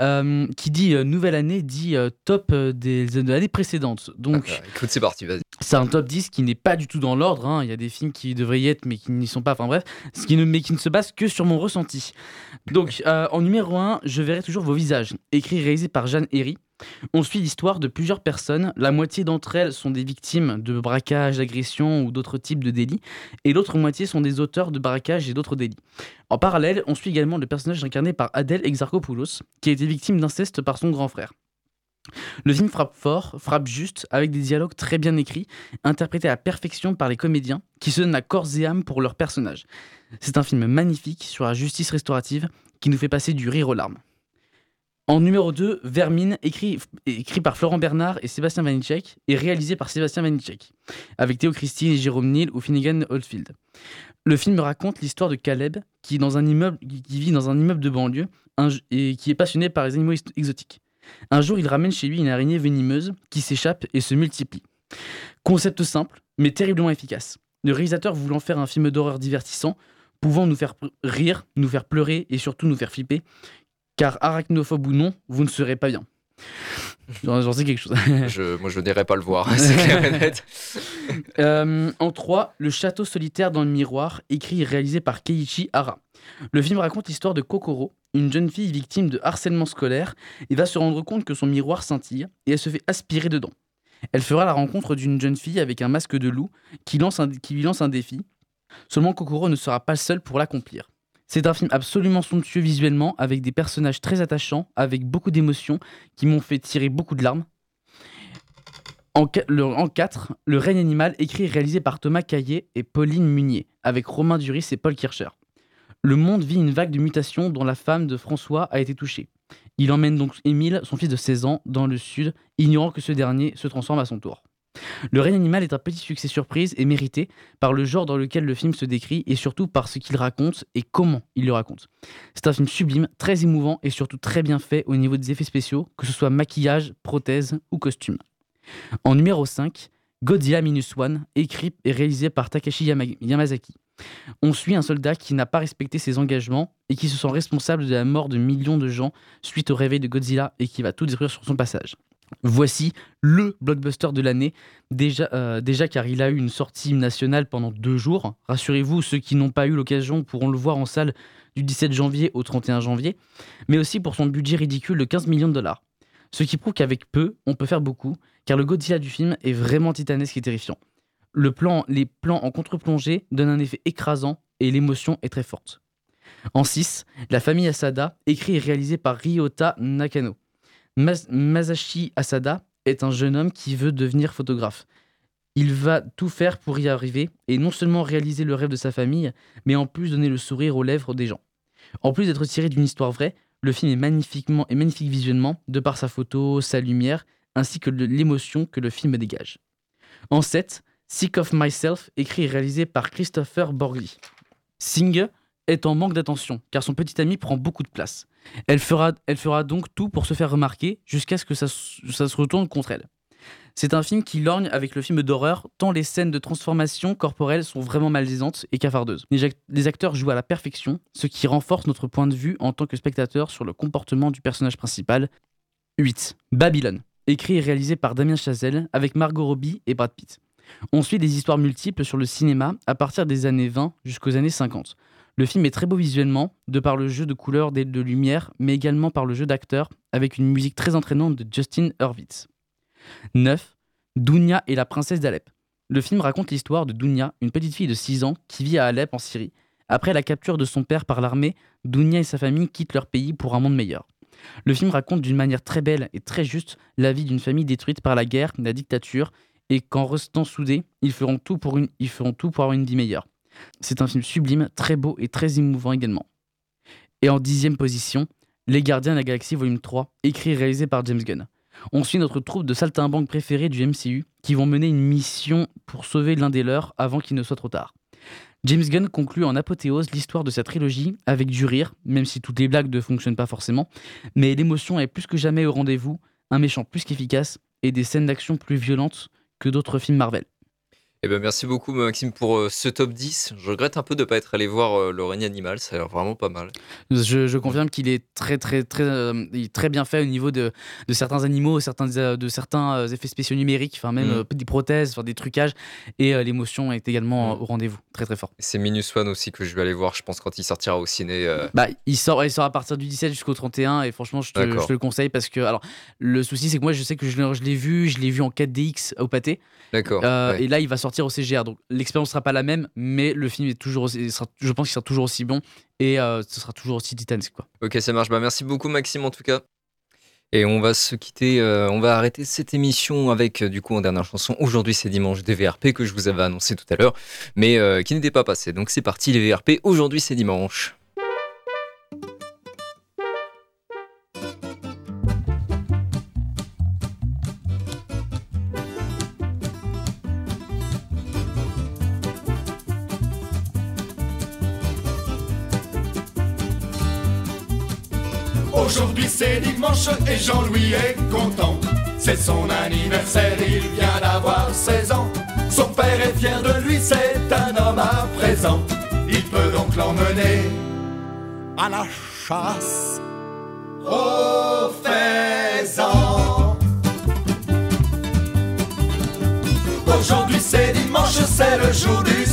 euh, qui dit nouvelle année dit top des de l'année précédente. Donc Ah, Écoute, c'est parti, vas-y. c'est un top 10 qui n'est pas du tout dans l'ordre. hein. Il y a des films qui devraient y être, mais qui n'y sont pas. Enfin bref, ce qui ne, mais qui ne se base que sur mon ressenti. Donc euh, en numéro 1, je verrai toujours vos visages, écrit et réalisé par Jeanne Herry. On suit l'histoire de plusieurs personnes. La moitié d'entre elles sont des victimes de braquage, d'agression ou d'autres types de délits, et l'autre moitié sont des auteurs de braquage et d'autres délits. En parallèle, on suit également le personnage incarné par Adèle Exarchopoulos, qui a été victime d'inceste par son grand frère. Le film frappe fort, frappe juste, avec des dialogues très bien écrits, interprétés à perfection par les comédiens, qui se donnent à corps et âme pour leurs personnages. C'est un film magnifique sur la justice restaurative qui nous fait passer du rire aux larmes. En numéro 2, Vermine, écrit, par Florent Bernard et Sébastien Vanitschek, et réalisé par Sébastien Vanitschek, avec Théo Christie et Jérôme Neal ou Finnegan Oldfield. Le film raconte l'histoire de Caleb, qui, vit dans un immeuble de banlieue et qui est passionné par les animaux ex- exotiques. Un jour, il ramène chez lui une araignée venimeuse qui s'échappe et se multiplie. Concept simple, mais terriblement efficace. Le réalisateur voulant faire un film d'horreur divertissant, pouvant nous faire rire, nous faire pleurer et surtout nous faire flipper, car arachnophobe ou non, vous ne serez pas bien. J'en sais quelque chose. Je, moi, je n'irai pas le voir, c'est clair et net. Euh, en 3, Le château solitaire dans le miroir, écrit et réalisé par Keiichi Hara. Le film raconte l'histoire de Kokoro, une jeune fille victime de harcèlement scolaire, et va se rendre compte que son miroir scintille et elle se fait aspirer dedans. Elle fera la rencontre d'une jeune fille avec un masque de loup qui, lance un- qui lui lance un défi. Seulement Kokoro ne sera pas le seul pour l'accomplir. C'est un film absolument somptueux visuellement, avec des personnages très attachants, avec beaucoup d'émotions, qui m'ont fait tirer beaucoup de larmes. En, qua- le- en 4, Le règne animal, écrit et réalisé par Thomas Caillet et Pauline Munier, avec Romain Duris et Paul Kircher. Le monde vit une vague de mutations dont la femme de François a été touchée. Il emmène donc Émile, son fils de 16 ans, dans le sud, ignorant que ce dernier se transforme à son tour. Le règne animal est un petit succès surprise et mérité par le genre dans lequel le film se décrit et surtout par ce qu'il raconte et comment il le raconte. C'est un film sublime, très émouvant et surtout très bien fait au niveau des effets spéciaux, que ce soit maquillage, prothèse ou costume. En numéro 5, Godzilla Minus One, écrit et réalisé par Takashi Yama- Yamazaki. On suit un soldat qui n'a pas respecté ses engagements et qui se sent responsable de la mort de millions de gens suite au réveil de Godzilla et qui va tout détruire sur son passage. Voici le blockbuster de l'année, déjà, euh, déjà car il a eu une sortie nationale pendant deux jours. Rassurez-vous, ceux qui n'ont pas eu l'occasion pourront le voir en salle du 17 janvier au 31 janvier, mais aussi pour son budget ridicule de 15 millions de dollars. Ce qui prouve qu'avec peu, on peut faire beaucoup, car le Godzilla du film est vraiment titanesque et terrifiant. Le plan, les plans en contre-plongée donnent un effet écrasant et l'émotion est très forte. En 6, La famille Asada, écrit et réalisé par Ryota Nakano. Mas- Masashi Asada est un jeune homme qui veut devenir photographe. Il va tout faire pour y arriver et non seulement réaliser le rêve de sa famille, mais en plus donner le sourire aux lèvres des gens. En plus d'être tiré d'une histoire vraie, le film est magnifiquement et magnifique visuellement, de par sa photo, sa lumière, ainsi que l'émotion que le film dégage. En 7, Sick of Myself, écrit et réalisé par Christopher Borgli. Sing est en manque d'attention, car son petit ami prend beaucoup de place. Elle fera, elle fera donc tout pour se faire remarquer, jusqu'à ce que ça, ça se retourne contre elle. C'est un film qui lorgne avec le film d'horreur, tant les scènes de transformation corporelle sont vraiment malaisantes et cafardeuses. Les acteurs jouent à la perfection, ce qui renforce notre point de vue en tant que spectateur sur le comportement du personnage principal. 8. Babylone, écrit et réalisé par Damien Chazelle avec Margot Robbie et Brad Pitt. On suit des histoires multiples sur le cinéma à partir des années 20 jusqu'aux années 50. Le film est très beau visuellement, de par le jeu de couleurs et de lumière, mais également par le jeu d'acteurs, avec une musique très entraînante de Justin Hurwitz. 9. Dounia et la princesse d'Alep. Le film raconte l'histoire de Dounia, une petite fille de 6 ans qui vit à Alep en Syrie. Après la capture de son père par l'armée, Dounia et sa famille quittent leur pays pour un monde meilleur. Le film raconte d'une manière très belle et très juste la vie d'une famille détruite par la guerre, la dictature, et qu'en restant soudés, ils feront tout pour, une, ils feront tout pour avoir une vie meilleure. C'est un film sublime, très beau et très émouvant également. Et en dixième position, Les Gardiens de la Galaxie Volume 3, écrit et réalisé par James Gunn. On suit notre troupe de saltimbanques préférés du MCU qui vont mener une mission pour sauver l'un des leurs avant qu'il ne soit trop tard. James Gunn conclut en apothéose l'histoire de sa trilogie avec du rire, même si toutes les blagues ne fonctionnent pas forcément, mais l'émotion est plus que jamais au rendez-vous, un méchant plus qu'efficace et des scènes d'action plus violentes que d'autres films Marvel. Eh ben, merci beaucoup Maxime pour euh, ce top 10. Je regrette un peu de ne pas être allé voir euh, Le règne animal, ça a l'air vraiment pas mal. Je, je confirme qu'il est très très très euh, il est très bien fait au niveau de, de certains animaux, certains, de certains effets spéciaux numériques, enfin même Mm. euh, des prothèses, enfin, des trucages, et l'émotion est également Mm. au rendez-vous, très très fort. C'est Minus One aussi que je vais aller voir, je pense, quand il sortira au ciné. Bah, il sort, il sort à partir du 17 jusqu'au 31 et franchement, je te, je te le conseille parce que alors le souci c'est que moi je sais que je, l'ai- je l'ai vu, je l'ai vu en 4DX au pâté D'accord. Ouais. et là il va sortir au CGR donc l'expérience sera pas la même, mais le film est toujours, aussi- sera- je pense qu'il sera toujours aussi bon et euh, ce sera toujours aussi titanesque quoi. Ok, ça marche. Bah, merci beaucoup Maxime en tout cas. Et on va se quitter, euh, on va arrêter cette émission avec euh, du coup en dernière chanson. Aujourd'hui c'est dimanche des VRP que je vous avais annoncé tout à l'heure, mais qui n'était pas passé. Donc c'est parti les VRP. Aujourd'hui c'est dimanche. Et Jean-Louis est content. C'est son anniversaire, il vient d'avoir 16 ans. Son père est fier de lui, c'est un homme à présent. Il peut donc l'emmener à la chasse aux faisans. Aujourd'hui c'est dimanche, c'est le jour du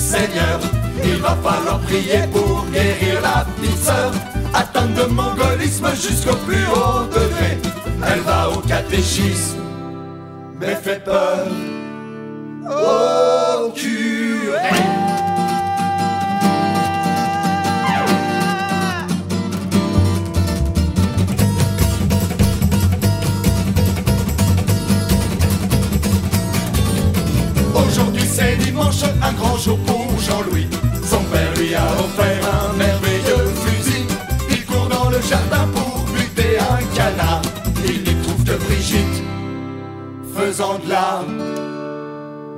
Il va falloir prier pour guérir la petite sœur, atteinte de mongolisme jusqu'au plus haut degré. Elle va au catéchisme, mais fait peur au curé. Aujourd'hui c'est dimanche, un grand jour pour Jean-Louis. Son père lui a offert un merveilleux fusil. Il court dans le jardin pour buter un canard. Il y trouve de Brigitte faisant de la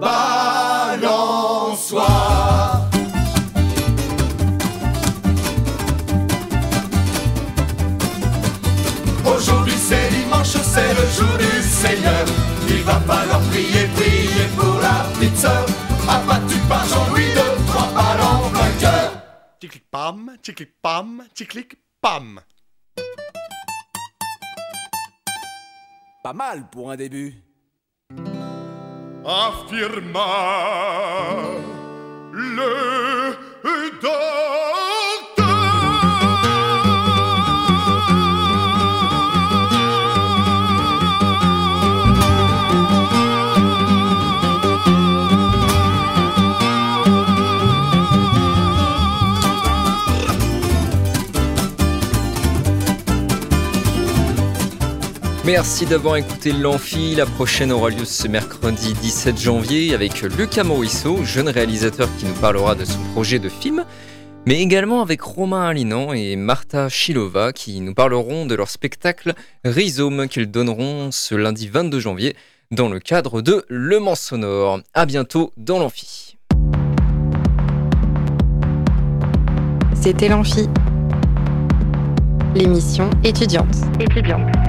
balançoire. Aujourd'hui c'est dimanche, c'est le jour du Seigneur. Il va falloir prier, prier pour la petite sœur. Pam, tic pam, tic pam. Pas mal pour un début. Affirma le Merci d'avoir écouté l'Amphi. La prochaine aura lieu ce mercredi 17 janvier avec Lucas Morisseau, jeune réalisateur qui nous parlera de son projet de film, mais également avec Romain Alinan et Marta Chilova qui nous parleront de leur spectacle Rhizome qu'ils donneront ce lundi 22 janvier dans le cadre de Le Mans Sonore. À bientôt dans l'Amphi. C'était l'Amphi. L'émission étudiante. Étudiante.